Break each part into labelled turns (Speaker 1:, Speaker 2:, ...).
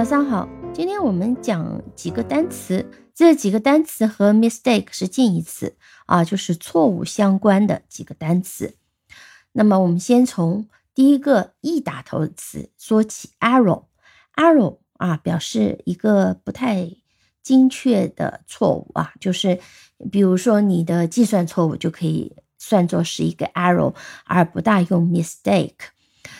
Speaker 1: 早上好，今天我们讲几个单词，这几个单词和 mistake 是近义词啊，就是错误相关的几个单词。那么我们先从第一个 e 打头的词说起，error，error 啊，表示一个不太精确的错误啊，就是比如说你的计算错误就可以算作是一个 error，而不大用 mistake。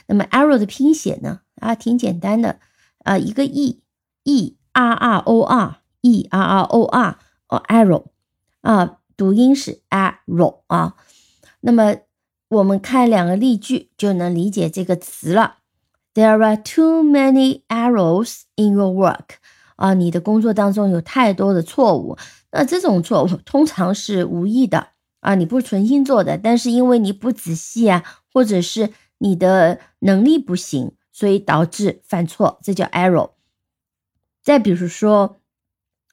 Speaker 1: 那么 error 的拼写呢啊，挺简单的。啊，一个 e e r r o r e r r o r 哦，error 啊，读音是 error 啊。那么我们看两个例句就能理解这个词了。There are too many errors in your work 啊，你的工作当中有太多的错误。那这种错误通常是无意的啊，你不是存心做的，但是因为你不仔细啊，或者是你的能力不行。所以导致犯错，这叫 error。再比如说，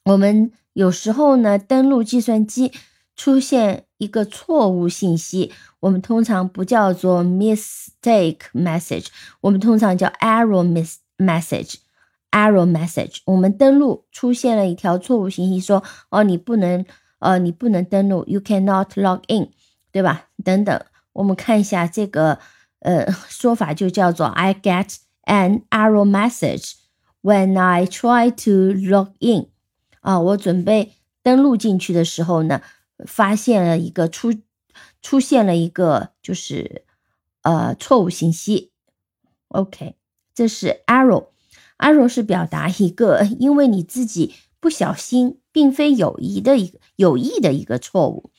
Speaker 1: 我们有时候呢登录计算机出现一个错误信息，我们通常不叫做 mistake message，我们通常叫 error miss message，error message。我们登录出现了一条错误信息，说哦你不能呃你不能登录，you cannot log in，对吧？等等，我们看一下这个。呃，说法就叫做 I get an error message when I try to log in。啊，我准备登录进去的时候呢，发现了一个出出现了一个就是呃错误信息。OK，这是 error。error 是表达一个因为你自己不小心，并非有意的一个有意的一个错误。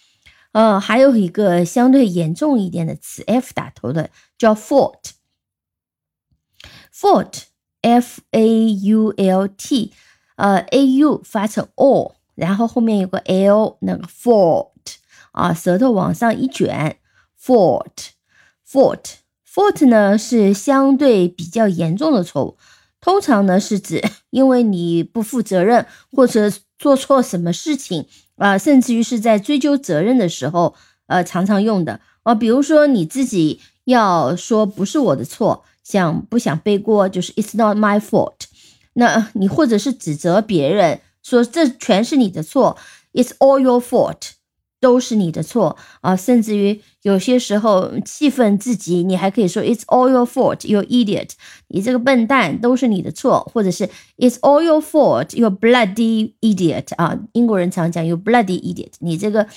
Speaker 1: 呃，还有一个相对严重一点的词，f 打头的叫 fault，fault，f a u l t，呃，a u 发成 o，然后后面有个 l，那个 fault，啊，舌头往上一卷，fault，fault，fault 呢是相对比较严重的错误，通常呢是指 因为你不负责任或者做错什么事情。啊，甚至于是在追究责任的时候，呃，常常用的哦。比如说你自己要说不是我的错，想不想背锅，就是 It's not my fault。那你或者是指责别人说这全是你的错，It's all your fault。都是你的错啊！甚至于有些时候气愤至极，你还可以说 "It's all your fault, you idiot"，你这个笨蛋都是你的错，或者是 "It's all your fault, you bloody idiot" 啊！英国人常讲 "You bloody idiot"，你这个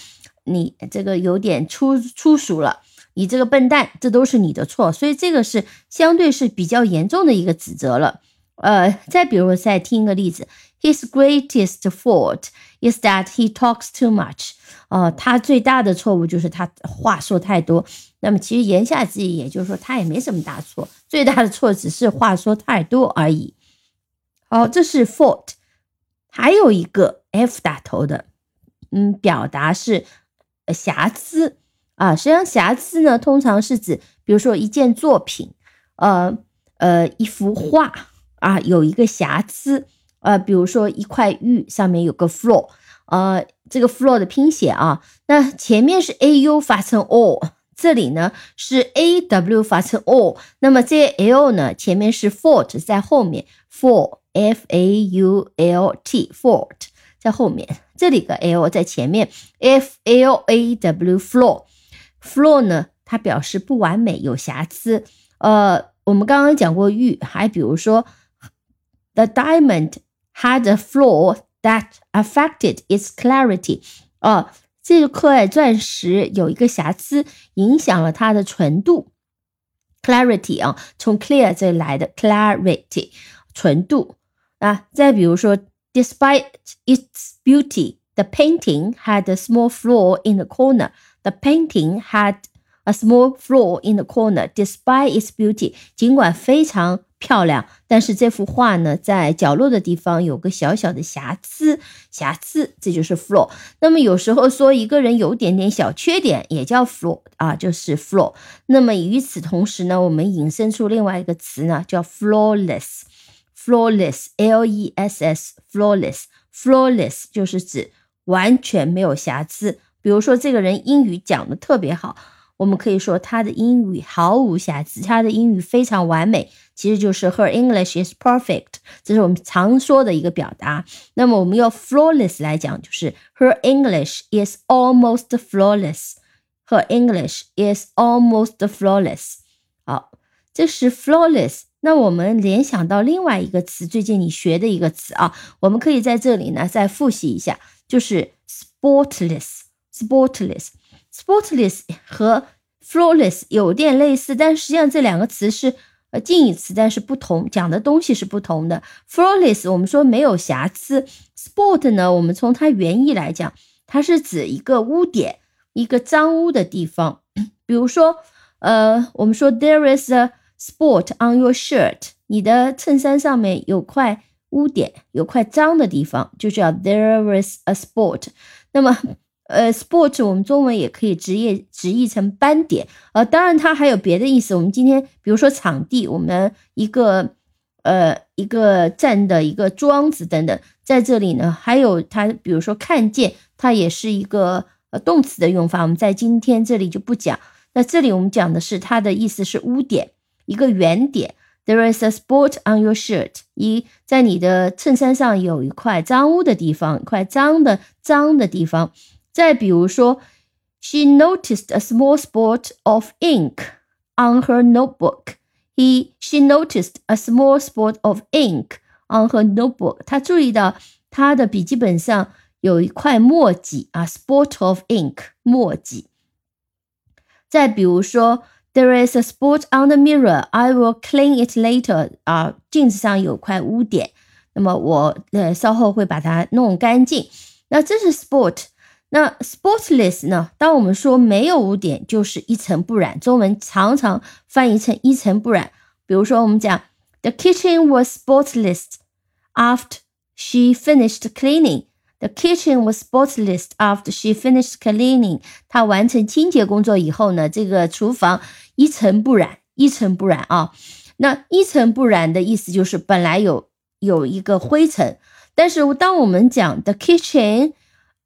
Speaker 1: 你这个有点粗粗俗了，你这个笨蛋，这都是你的错。所以这个是相对是比较严重的一个指责了。呃，再比如再听一个例子，His greatest fault is that he talks too much。哦，他最大的错误就是他话说太多。那么其实言下之意，也就是说他也没什么大错，最大的错只是话说太多而已。好，这是 fault。还有一个 f 打头的，嗯，表达是瑕疵啊。实际上瑕疵呢，通常是指，比如说一件作品，呃呃，一幅画。啊，有一个瑕疵，呃，比如说一块玉上面有个 flaw，呃，这个 flaw 的拼写啊，那前面是 a u 发成 o，这里呢是 a w 发成 o，那么这 l 呢前面是 fault 在后面，fault f a u l t fault 在后面，这里个 l 在前面，f l a w flaw，flaw 呢它表示不完美有瑕疵，呃，我们刚刚讲过玉，还比如说。The diamond had a flaw that affected its clarity。哦，这块钻石有一个瑕疵，影响了它的纯度。Clarity 啊，从 clear 这里来的 clarity，纯度啊。再比如说，Despite its beauty, the painting had a small flaw in the corner. The painting had a small flaw in the corner. Despite its beauty，尽管非常漂亮，但是这幅画呢，在角落的地方有个小小的瑕疵，瑕疵，这就是 flaw。那么有时候说一个人有点点小缺点，也叫 flaw 啊，就是 flaw。那么与此同时呢，我们引申出另外一个词呢，叫 flawless，flawless，l e s s，flawless，flawless 就是指完全没有瑕疵。比如说这个人英语讲的特别好，我们可以说他的英语毫无瑕疵，他的英语非常完美，其实就是 Her English is perfect，这是我们常说的一个表达。那么我们用 flawless 来讲，就是 Her English is almost flawless。Her English is almost flawless。好，这是 flawless。那我们联想到另外一个词，最近你学的一个词啊，我们可以在这里呢再复习一下，就是 sportless sp。sportless。和 flawless 有点类似，但实际上这两个词是呃近义词，但是不同，讲的东西是不同的。flawless 我们说没有瑕疵，sport 呢，我们从它原意来讲，它是指一个污点，一个脏污的地方。比如说，呃，我们说 there is a sport on your shirt，你的衬衫上面有块污点，有块脏的地方，就叫 there is a sport。那么呃，sport 我们中文也可以直译直译成斑点，呃，当然它还有别的意思。我们今天比如说场地，我们一个呃一个站的一个桩子等等，在这里呢，还有它，比如说看见，它也是一个呃动词的用法。我们在今天这里就不讲。那这里我们讲的是它的意思是污点，一个圆点。There is a spot on your shirt，一在你的衬衫上有一块脏污的地方，一块脏的脏的地方。再比如说，She noticed a small spot of ink on her notebook. He, she noticed a small spot of ink on her notebook. 她注意到她的笔记本上有一块墨迹啊，spot of ink，墨迹。再比如说，There is a spot on the mirror. I will clean it later. 啊，镜子上有块污点，那么我呃稍后会把它弄干净。那这是 spot。 那 spotless 呢？当我们说没有污点，就是一尘不染。中文常常翻译成一尘不染。比如说，我们讲 The kitchen was spotless after she finished cleaning. The kitchen was spotless after she finished cleaning. 她完成清洁工作以后呢，这个厨房一尘不染，一尘不染啊。那一尘不染的意思就是本来有有一个灰尘，但是当我们讲 the kitchen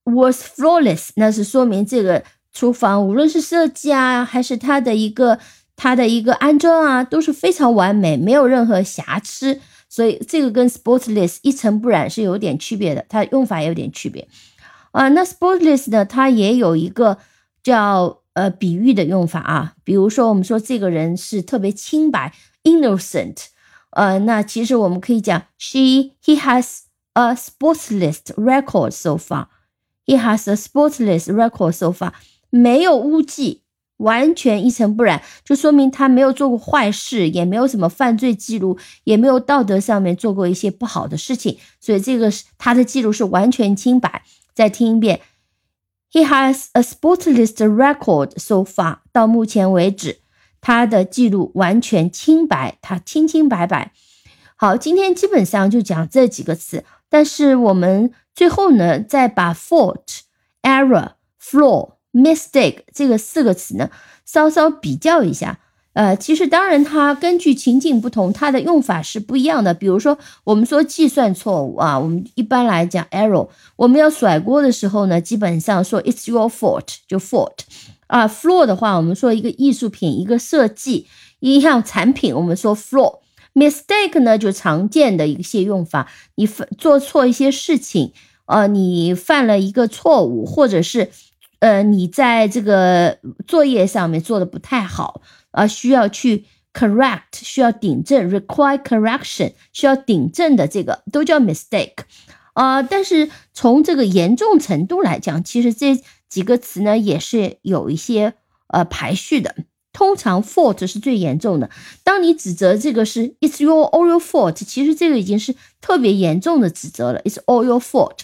Speaker 1: Was flawless，那是说明这个厨房无论是设计啊，还是它的一个它的一个安装啊，都是非常完美，没有任何瑕疵。所以这个跟 spotless 一尘不染是有点区别的，它用法也有点区别啊。那 spotless 呢，它也有一个叫呃比喻的用法啊，比如说我们说这个人是特别清白，innocent，呃，那其实我们可以讲 she he has a spotless record so far。He has a spotless record so far，没有污迹，完全一尘不染，就说明他没有做过坏事，也没有什么犯罪记录，也没有道德上面做过一些不好的事情，所以这个是他的记录是完全清白。再听一遍，He has a spotless record so far，到目前为止，他的记录完全清白，他清清白白。好，今天基本上就讲这几个词，但是我们。最后呢，再把 fault、error、flaw、mistake 这个四个词呢，稍稍比较一下。呃，其实当然它根据情境不同，它的用法是不一样的。比如说，我们说计算错误啊，我们一般来讲 error，我们要甩锅的时候呢，基本上说 it's your fault 就 fault 啊。flaw 的话，我们说一个艺术品、一个设计、一项产品，我们说 flaw。Mistake 呢，就常见的一些用法，你犯做错一些事情，呃，你犯了一个错误，或者是，呃，你在这个作业上面做的不太好，啊，需要去 correct，需要顶正，require correction，需要顶正的这个都叫 mistake，啊，但是从这个严重程度来讲，其实这几个词呢也是有一些呃排序的。通常 fault 是最严重的。当你指责这个是 it's your all your fault，其实这个已经是特别严重的指责了。it's all your fault。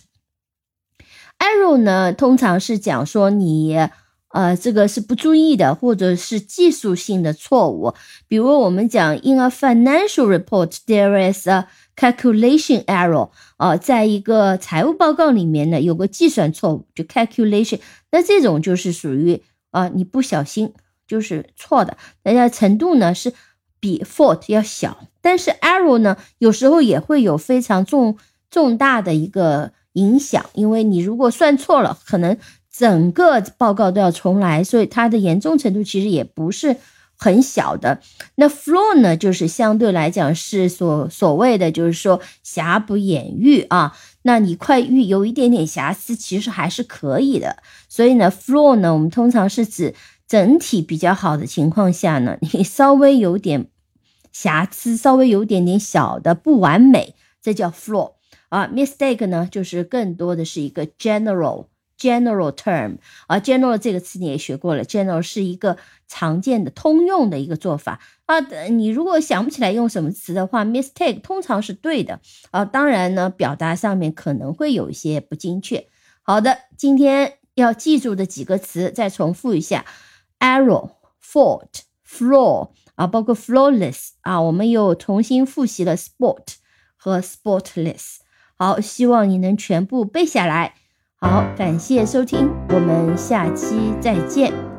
Speaker 1: error 呢，通常是讲说你呃这个是不注意的，或者是技术性的错误。比如我们讲 in a financial report there is a calculation error，啊，在一个财务报告里面呢有个计算错误，就 calculation。那这种就是属于啊你不小心。就是错的，人家程度呢是比 fault 要小，但是 error 呢有时候也会有非常重重大的一个影响，因为你如果算错了，可能整个报告都要重来，所以它的严重程度其实也不是很小的。那 flaw 呢，就是相对来讲是所所谓的，就是说瑕不掩瑜啊。那你快愈有一点点瑕疵，其实还是可以的。所以呢，flaw 呢，我们通常是指整体比较好的情况下呢，你稍微有点瑕疵，稍微有点点小的不完美，这叫 flaw 啊。mistake 呢，就是更多的是一个 general。General term 啊，general 这个词你也学过了。General 是一个常见的、通用的一个做法啊。你如果想不起来用什么词的话，mistake 通常是对的啊。当然呢，表达上面可能会有一些不精确。好的，今天要记住的几个词再重复一下：error、fault、flaw 啊，包括 flawless 啊。我们又重新复习了 sport 和 sportless。好，希望你能全部背下来。好，感谢收听，我们下期再见。